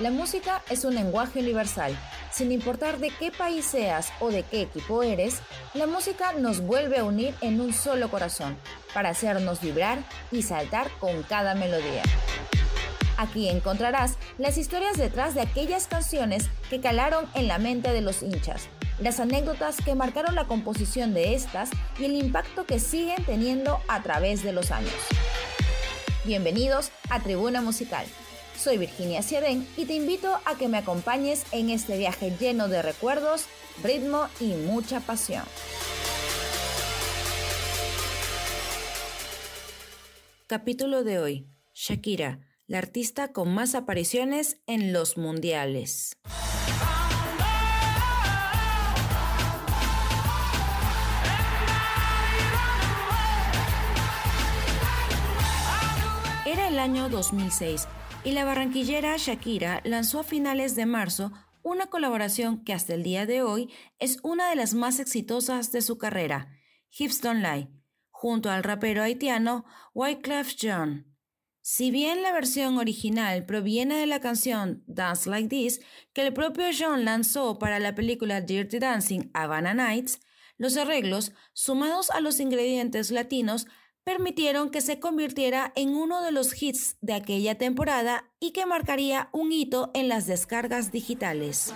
La música es un lenguaje universal. Sin importar de qué país seas o de qué equipo eres, la música nos vuelve a unir en un solo corazón, para hacernos vibrar y saltar con cada melodía. Aquí encontrarás las historias detrás de aquellas canciones que calaron en la mente de los hinchas, las anécdotas que marcaron la composición de estas y el impacto que siguen teniendo a través de los años. Bienvenidos a Tribuna Musical. Soy Virginia Ciadén y te invito a que me acompañes en este viaje lleno de recuerdos, ritmo y mucha pasión. Capítulo de hoy. Shakira la artista con más apariciones en los mundiales. Era el año 2006 y la barranquillera Shakira lanzó a finales de marzo una colaboración que hasta el día de hoy es una de las más exitosas de su carrera, Hips Don't Lie, junto al rapero haitiano Wyclef Jean. Si bien la versión original proviene de la canción Dance Like This, que el propio John lanzó para la película Dirty Dancing Havana Nights, los arreglos, sumados a los ingredientes latinos, permitieron que se convirtiera en uno de los hits de aquella temporada y que marcaría un hito en las descargas digitales.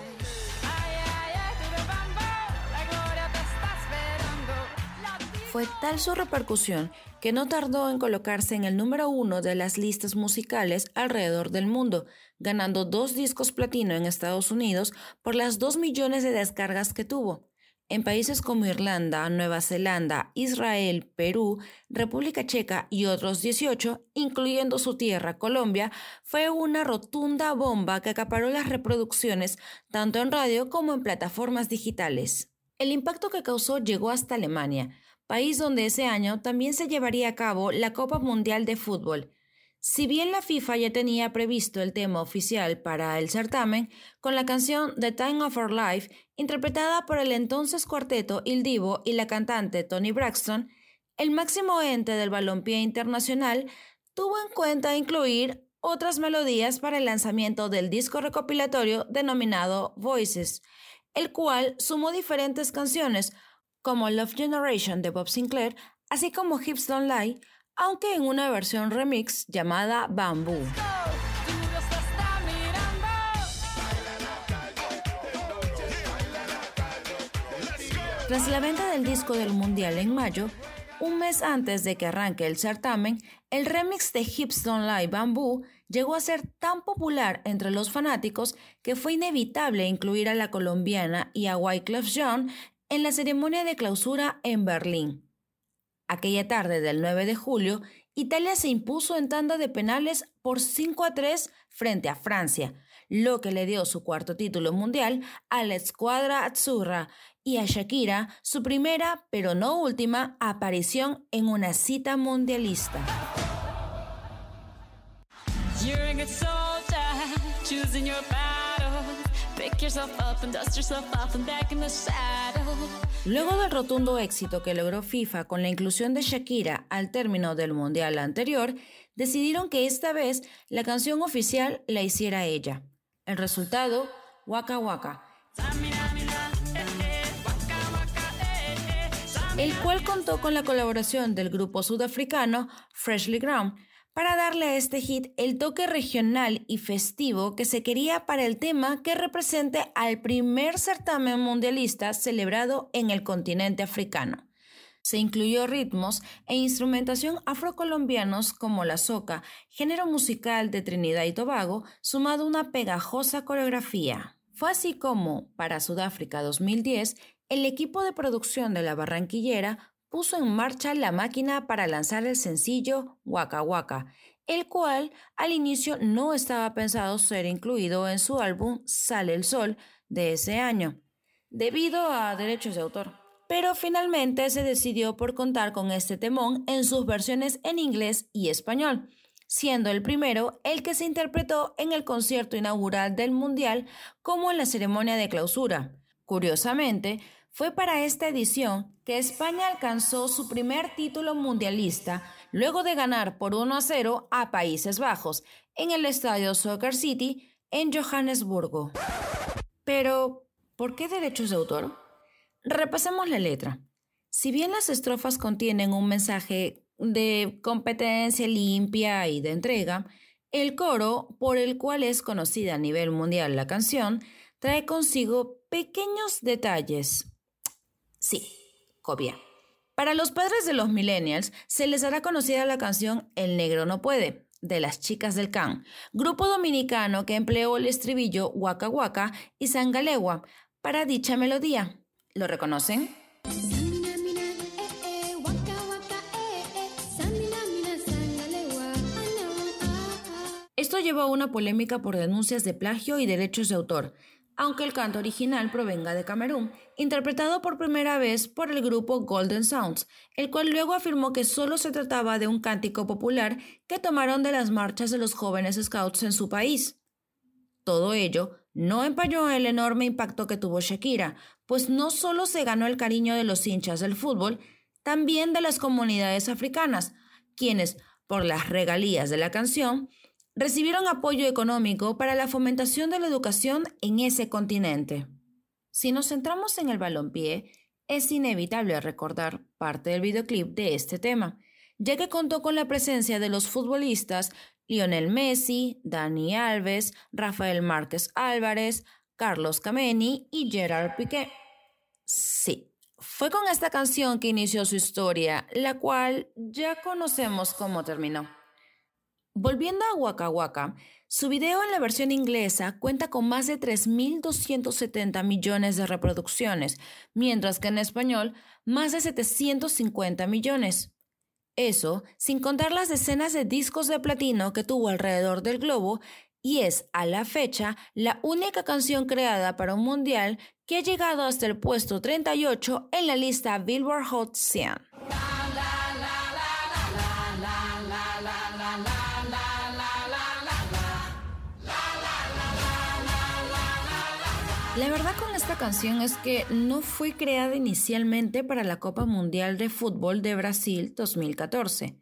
Fue tal su repercusión que no tardó en colocarse en el número uno de las listas musicales alrededor del mundo, ganando dos discos platino en Estados Unidos por las dos millones de descargas que tuvo. En países como Irlanda, Nueva Zelanda, Israel, Perú, República Checa y otros 18, incluyendo su tierra, Colombia, fue una rotunda bomba que acaparó las reproducciones tanto en radio como en plataformas digitales. El impacto que causó llegó hasta Alemania, país donde ese año también se llevaría a cabo la Copa Mundial de Fútbol. Si bien la FIFA ya tenía previsto el tema oficial para el certamen, con la canción The Time of Our Life, interpretada por el entonces cuarteto Il Divo y la cantante Tony Braxton, el máximo ente del balompié internacional tuvo en cuenta incluir otras melodías para el lanzamiento del disco recopilatorio denominado Voices, el cual sumó diferentes canciones como Love Generation de Bob Sinclair, así como Hips Don't Lie, aunque en una versión remix llamada Bamboo. Tras la venta del disco del Mundial en mayo, un mes antes de que arranque el certamen, el remix de Hips Don't Lie Bamboo llegó a ser tan popular entre los fanáticos que fue inevitable incluir a la colombiana y a Wyclef Jean en la ceremonia de clausura en Berlín. Aquella tarde del 9 de julio, Italia se impuso en tanda de penales por 5 a 3 frente a Francia, lo que le dio su cuarto título mundial a la escuadra Azzurra y a Shakira su primera, pero no última, aparición en una cita mundialista. Luego del rotundo éxito que logró FIFA con la inclusión de Shakira al término del mundial anterior, decidieron que esta vez la canción oficial la hiciera ella. El resultado, Waka Waka. El cual contó con la colaboración del grupo sudafricano Freshly Ground, para darle a este hit el toque regional y festivo que se quería para el tema que represente al primer certamen mundialista celebrado en el continente africano. Se incluyó ritmos e instrumentación afrocolombianos como la soca, género musical de Trinidad y Tobago, sumado a una pegajosa coreografía. Fue así como, para Sudáfrica 2010, el equipo de producción de la Barranquillera puso en marcha la máquina para lanzar el sencillo Waka Waka, el cual al inicio no estaba pensado ser incluido en su álbum Sale el Sol de ese año, debido a derechos de autor. Pero finalmente se decidió por contar con este temón en sus versiones en inglés y español, siendo el primero el que se interpretó en el concierto inaugural del Mundial como en la ceremonia de clausura. Curiosamente, fue para esta edición que España alcanzó su primer título mundialista luego de ganar por 1 a 0 a Países Bajos en el estadio Soccer City en Johannesburgo. Pero, ¿por qué derechos de autor? Repasemos la letra. Si bien las estrofas contienen un mensaje de competencia limpia y de entrega, el coro, por el cual es conocida a nivel mundial la canción, trae consigo pequeños detalles. Sí, copia. Para los padres de los millennials se les hará conocida la canción El negro no puede, de las chicas del Can, grupo dominicano que empleó el estribillo Waka Waka y Sangalewa para dicha melodía. ¿Lo reconocen? Esto llevó a una polémica por denuncias de plagio y derechos de autor, aunque el canto original provenga de Camerún, interpretado por primera vez por el grupo Golden Sounds, el cual luego afirmó que solo se trataba de un cántico popular que tomaron de las marchas de los jóvenes scouts en su país. Todo ello no empañó el enorme impacto que tuvo Shakira, pues no solo se ganó el cariño de los hinchas del fútbol, también de las comunidades africanas, quienes, por las regalías de la canción, recibieron apoyo económico para la fomentación de la educación en ese continente. Si nos centramos en el balompié, es inevitable recordar parte del videoclip de este tema, ya que contó con la presencia de los futbolistas Lionel Messi, Dani Alves, Rafael Márquez Álvarez, Carlos Cameni y Gerard Piqué. Sí, fue con esta canción que inició su historia, la cual ya conocemos cómo terminó. Volviendo a Waka Waka, su video en la versión inglesa cuenta con más de 3.270 millones de reproducciones, mientras que en español más de 750 millones. Eso sin contar las decenas de discos de platino que tuvo alrededor del globo y es, a la fecha, la única canción creada para un mundial que ha llegado hasta el puesto 38 en la lista Billboard Hot 100. La verdad con esta canción es que no fue creada inicialmente para la Copa Mundial de Fútbol de Brasil 2014.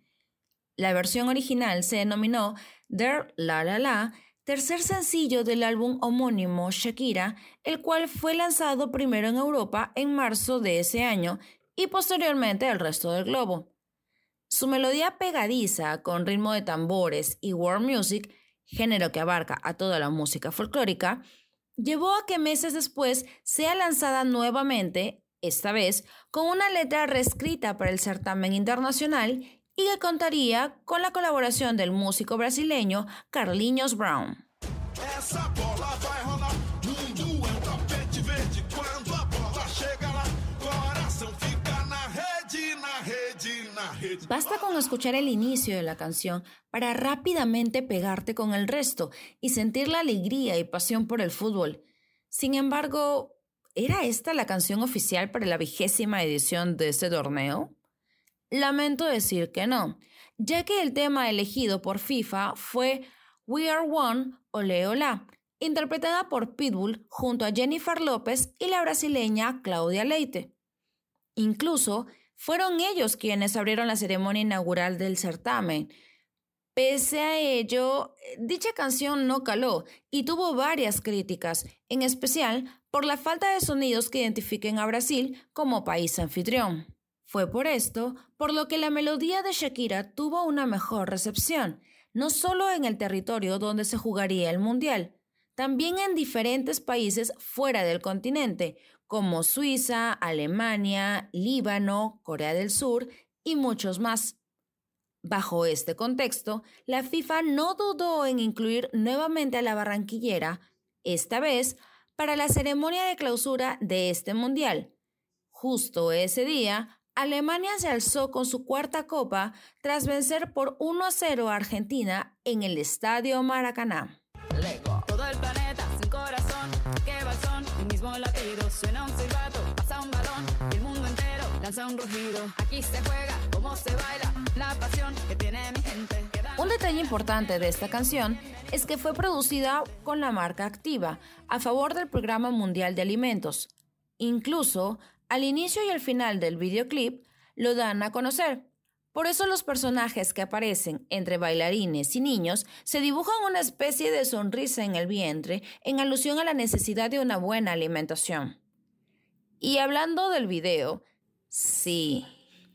La versión original se denominó Der La La La, tercer sencillo del álbum homónimo Shakira, el cual fue lanzado primero en Europa en marzo de ese año y posteriormente al resto del globo. Su melodía pegadiza con ritmo de tambores y world music, género que abarca a toda la música folclórica, llevó a que meses después sea lanzada nuevamente, esta vez con una letra reescrita para el certamen internacional y que contaría con la colaboración del músico brasileño Carlinhos Brown. Basta con escuchar el inicio de la canción para rápidamente pegarte con el resto y sentir la alegría y pasión por el fútbol. Sin embargo, ¿era esta la canción oficial para la vigésima edición de este torneo? Lamento decir que no, ya que el tema elegido por FIFA fue We Are One, Ole Ola, interpretada por Pitbull junto a Jennifer López y la brasileña Claudia Leite. Incluso, fueron ellos quienes abrieron la ceremonia inaugural del certamen. Pese a ello, dicha canción no caló y tuvo varias críticas, en especial por la falta de sonidos que identifiquen a Brasil como país anfitrión. Fue por esto por lo que la melodía de Shakira tuvo una mejor recepción, no solo en el territorio donde se jugaría el Mundial, también en diferentes países fuera del continente, como Suiza, Alemania, Líbano, Corea del Sur y muchos más. Bajo este contexto, la FIFA no dudó en incluir nuevamente a la barranquillera, esta vez para la ceremonia de clausura de este Mundial. Justo ese día, Alemania se alzó con su cuarta copa tras vencer por 1 a 0 a Argentina en el Estadio Maracaná. La pasión que tiene mi gente. Un detalle importante de esta canción es que fue producida con la marca activa, a favor del Programa Mundial de Alimentos. Incluso, al inicio y al final del videoclip, lo dan a conocer, Por eso los personajes que aparecen entre bailarines y niños se dibujan una especie de sonrisa en el vientre en alusión a la necesidad de una buena alimentación. Y hablando del video, sí,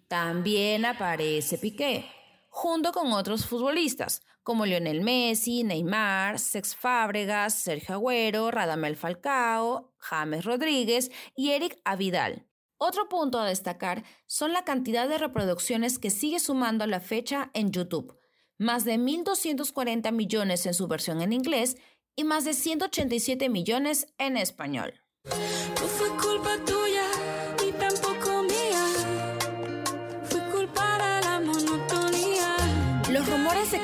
también aparece Piqué, junto con otros futbolistas como Lionel Messi, Neymar, Sex Fábregas, Sergio Agüero, Radamel Falcao, James Rodríguez y Eric Avidal. Otro punto a destacar son la cantidad de reproducciones que sigue sumando a la fecha en YouTube, más de 1.240 millones en su versión en inglés y más de 187 millones en español.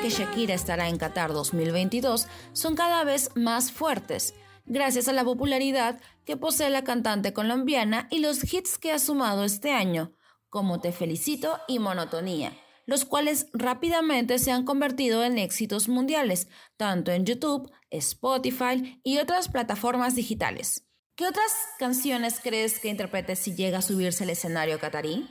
Que Shakira estará en Qatar 2022 son cada vez más fuertes gracias a la popularidad que posee la cantante colombiana y los hits que ha sumado este año, como Te Felicito y Monotonía, los cuales rápidamente se han convertido en éxitos mundiales, tanto en YouTube, Spotify y otras plataformas digitales. ¿Qué otras canciones crees que interprete si llega a subirse al escenario catarí?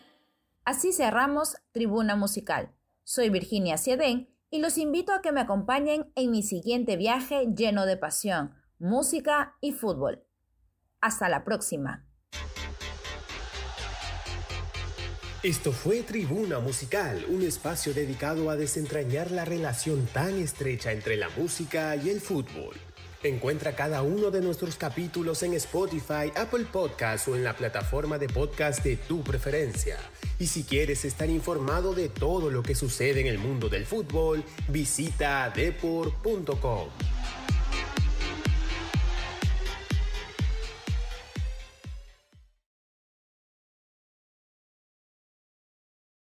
Así cerramos Tribuna Musical. Soy Virginia Siedén y los invito a que me acompañen en mi siguiente viaje lleno de pasión música y fútbol. Hasta la próxima. Esto fue Tribuna Musical, un espacio dedicado a desentrañar la relación tan estrecha entre la música y el fútbol. Encuentra cada uno de nuestros capítulos en Spotify, Apple Podcasts o en la plataforma de podcast de tu preferencia. Y si quieres estar informado de todo lo que sucede en el mundo del fútbol, visita deport.com.